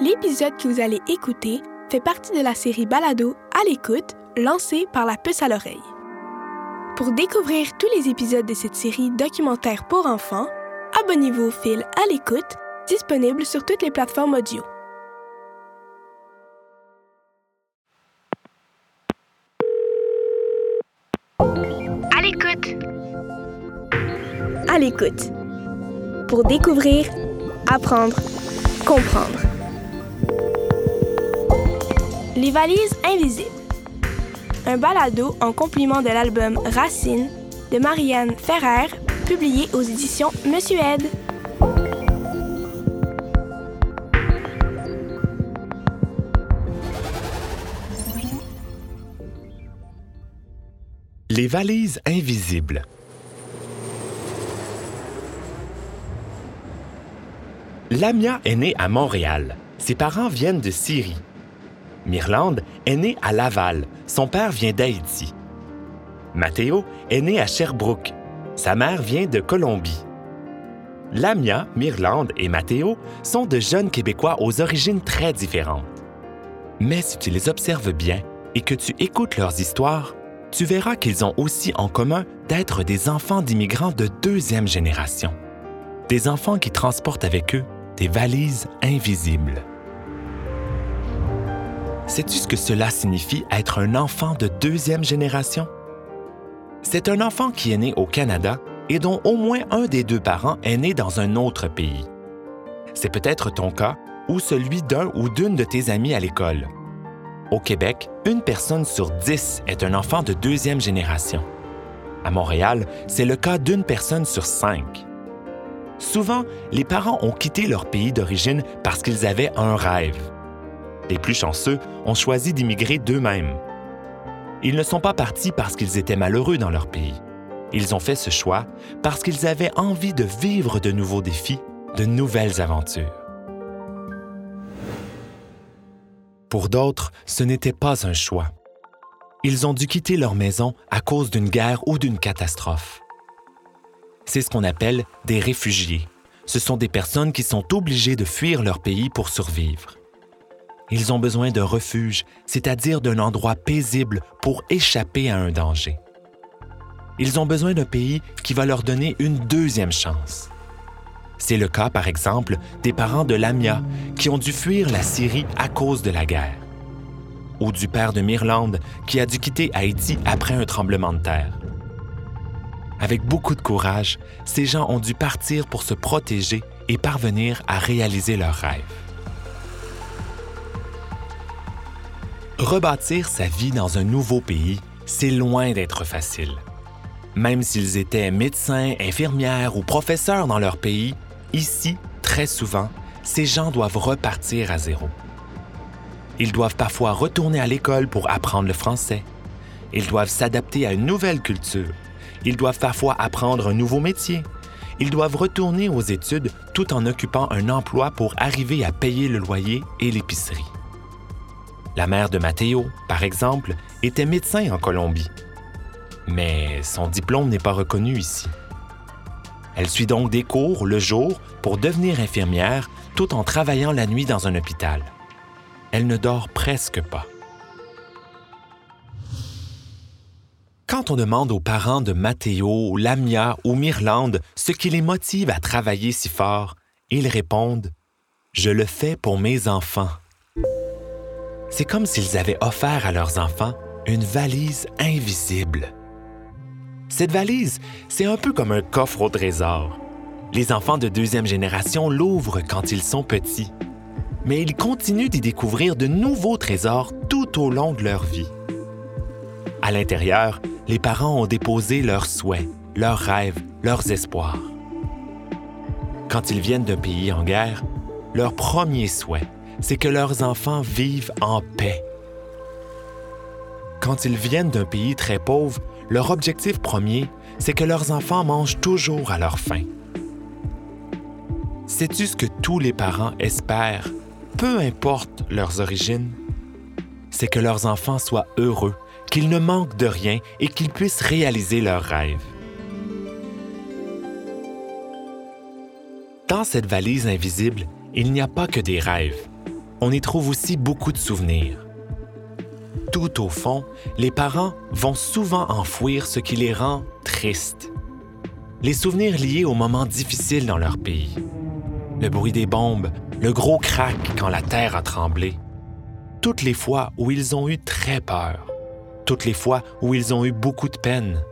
L'épisode que vous allez écouter fait partie de la série Balado à l'écoute lancée par la puce à l'oreille. Pour découvrir tous les épisodes de cette série documentaire pour enfants, abonnez-vous au fil à l'écoute disponible sur toutes les plateformes audio. À l'écoute. À l'écoute. Pour découvrir, apprendre, comprendre. Les valises invisibles. Un balado en compliment de l'album Racine de Marianne Ferrer, publié aux éditions Monsieur Ed. Les valises invisibles. Lamia est née à Montréal. Ses parents viennent de Syrie. Mirlande est née à Laval. Son père vient d'Haïti. Mathéo est né à Sherbrooke. Sa mère vient de Colombie. Lamia, Mirlande et Mathéo sont de jeunes Québécois aux origines très différentes. Mais si tu les observes bien et que tu écoutes leurs histoires, tu verras qu'ils ont aussi en commun d'être des enfants d'immigrants de deuxième génération. Des enfants qui transportent avec eux des valises invisibles. Sais-tu ce que cela signifie être un enfant de deuxième génération? C'est un enfant qui est né au Canada et dont au moins un des deux parents est né dans un autre pays. C'est peut-être ton cas ou celui d'un ou d'une de tes amis à l'école. Au Québec, une personne sur dix est un enfant de deuxième génération. À Montréal, c'est le cas d'une personne sur cinq. Souvent, les parents ont quitté leur pays d'origine parce qu'ils avaient un rêve. Les plus chanceux ont choisi d'immigrer d'eux-mêmes. Ils ne sont pas partis parce qu'ils étaient malheureux dans leur pays. Ils ont fait ce choix parce qu'ils avaient envie de vivre de nouveaux défis, de nouvelles aventures. Pour d'autres, ce n'était pas un choix. Ils ont dû quitter leur maison à cause d'une guerre ou d'une catastrophe. C'est ce qu'on appelle des réfugiés. Ce sont des personnes qui sont obligées de fuir leur pays pour survivre. Ils ont besoin d'un refuge, c'est-à-dire d'un endroit paisible pour échapper à un danger. Ils ont besoin d'un pays qui va leur donner une deuxième chance. C'est le cas, par exemple, des parents de Lamia qui ont dû fuir la Syrie à cause de la guerre. Ou du père de Mirlande qui a dû quitter Haïti après un tremblement de terre. Avec beaucoup de courage, ces gens ont dû partir pour se protéger et parvenir à réaliser leurs rêves. Rebâtir sa vie dans un nouveau pays, c'est loin d'être facile. Même s'ils étaient médecins, infirmières ou professeurs dans leur pays, ici, très souvent, ces gens doivent repartir à zéro. Ils doivent parfois retourner à l'école pour apprendre le français. Ils doivent s'adapter à une nouvelle culture. Ils doivent parfois apprendre un nouveau métier. Ils doivent retourner aux études tout en occupant un emploi pour arriver à payer le loyer et l'épicerie. La mère de Matteo, par exemple, était médecin en Colombie. Mais son diplôme n'est pas reconnu ici. Elle suit donc des cours le jour pour devenir infirmière tout en travaillant la nuit dans un hôpital. Elle ne dort presque pas. Quand on demande aux parents de Matteo, Lamia ou Mirlande ce qui les motive à travailler si fort, ils répondent ⁇ Je le fais pour mes enfants ⁇ C'est comme s'ils avaient offert à leurs enfants une valise invisible. Cette valise, c'est un peu comme un coffre au trésor. Les enfants de deuxième génération l'ouvrent quand ils sont petits, mais ils continuent d'y découvrir de nouveaux trésors tout au long de leur vie. À l'intérieur, les parents ont déposé leurs souhaits, leurs rêves, leurs espoirs. Quand ils viennent d'un pays en guerre, leur premier souhait, c'est que leurs enfants vivent en paix. Quand ils viennent d'un pays très pauvre, leur objectif premier, c'est que leurs enfants mangent toujours à leur faim. Sais-tu ce que tous les parents espèrent, peu importe leurs origines? C'est que leurs enfants soient heureux, qu'ils ne manquent de rien et qu'ils puissent réaliser leurs rêves. Dans cette valise invisible, il n'y a pas que des rêves. On y trouve aussi beaucoup de souvenirs. Tout au fond, les parents vont souvent enfouir ce qui les rend tristes. Les souvenirs liés aux moments difficiles dans leur pays. Le bruit des bombes, le gros crack quand la terre a tremblé. Toutes les fois où ils ont eu très peur. Toutes les fois où ils ont eu beaucoup de peine.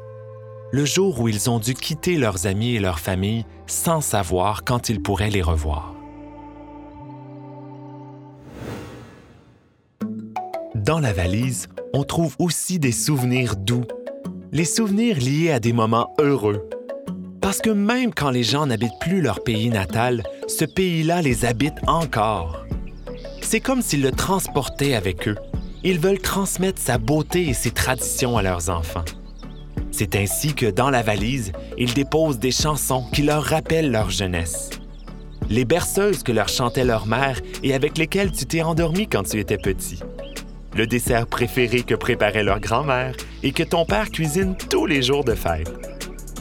Le jour où ils ont dû quitter leurs amis et leurs familles sans savoir quand ils pourraient les revoir. Dans la valise, on trouve aussi des souvenirs doux, les souvenirs liés à des moments heureux. Parce que même quand les gens n'habitent plus leur pays natal, ce pays-là les habite encore. C'est comme s'ils le transportaient avec eux. Ils veulent transmettre sa beauté et ses traditions à leurs enfants. C'est ainsi que dans la valise, ils déposent des chansons qui leur rappellent leur jeunesse. Les berceuses que leur chantait leur mère et avec lesquelles tu t'es endormi quand tu étais petit le dessert préféré que préparait leur grand-mère et que ton père cuisine tous les jours de fête.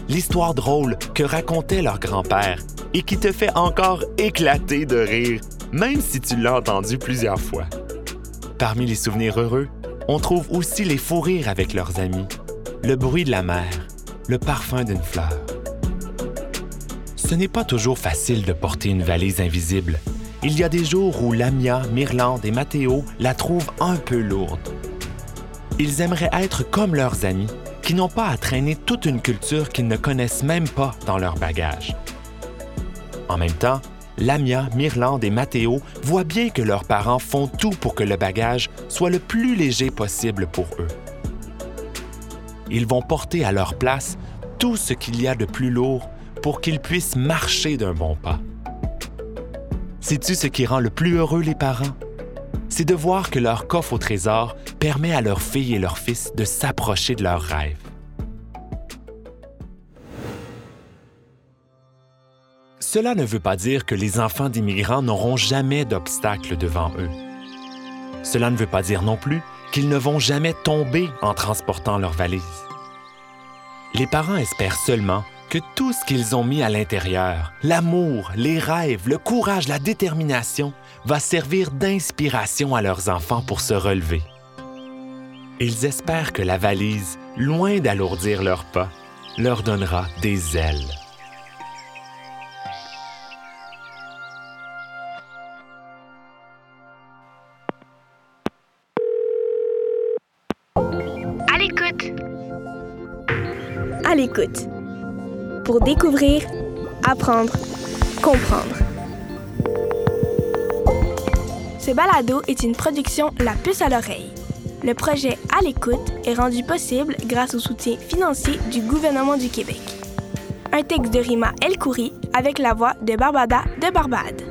L'histoire drôle que racontait leur grand-père et qui te fait encore éclater de rire, même si tu l'as entendu plusieurs fois. Parmi les souvenirs heureux, on trouve aussi les fous rires avec leurs amis, le bruit de la mer, le parfum d'une fleur. Ce n'est pas toujours facile de porter une valise invisible, il y a des jours où Lamia, Myrlande et Mathéo la trouvent un peu lourde. Ils aimeraient être comme leurs amis, qui n'ont pas à traîner toute une culture qu'ils ne connaissent même pas dans leur bagage. En même temps, Lamia, Myrlande et Mathéo voient bien que leurs parents font tout pour que le bagage soit le plus léger possible pour eux. Ils vont porter à leur place tout ce qu'il y a de plus lourd pour qu'ils puissent marcher d'un bon pas. Sais-tu ce qui rend le plus heureux les parents? C'est de voir que leur coffre au trésor permet à leurs filles et leurs fils de s'approcher de leurs rêves. Cela ne veut pas dire que les enfants d'immigrants n'auront jamais d'obstacles devant eux. Cela ne veut pas dire non plus qu'ils ne vont jamais tomber en transportant leurs valises. Les parents espèrent seulement que tout ce qu'ils ont mis à l'intérieur, l'amour, les rêves, le courage, la détermination, va servir d'inspiration à leurs enfants pour se relever. Ils espèrent que la valise, loin d'alourdir leurs pas, leur donnera des ailes. À l'écoute. À l'écoute pour découvrir, apprendre, comprendre. Ce balado est une production La Puce à l'oreille. Le projet À l'écoute est rendu possible grâce au soutien financier du gouvernement du Québec. Un texte de Rima El Khoury avec la voix de Barbada de Barbade.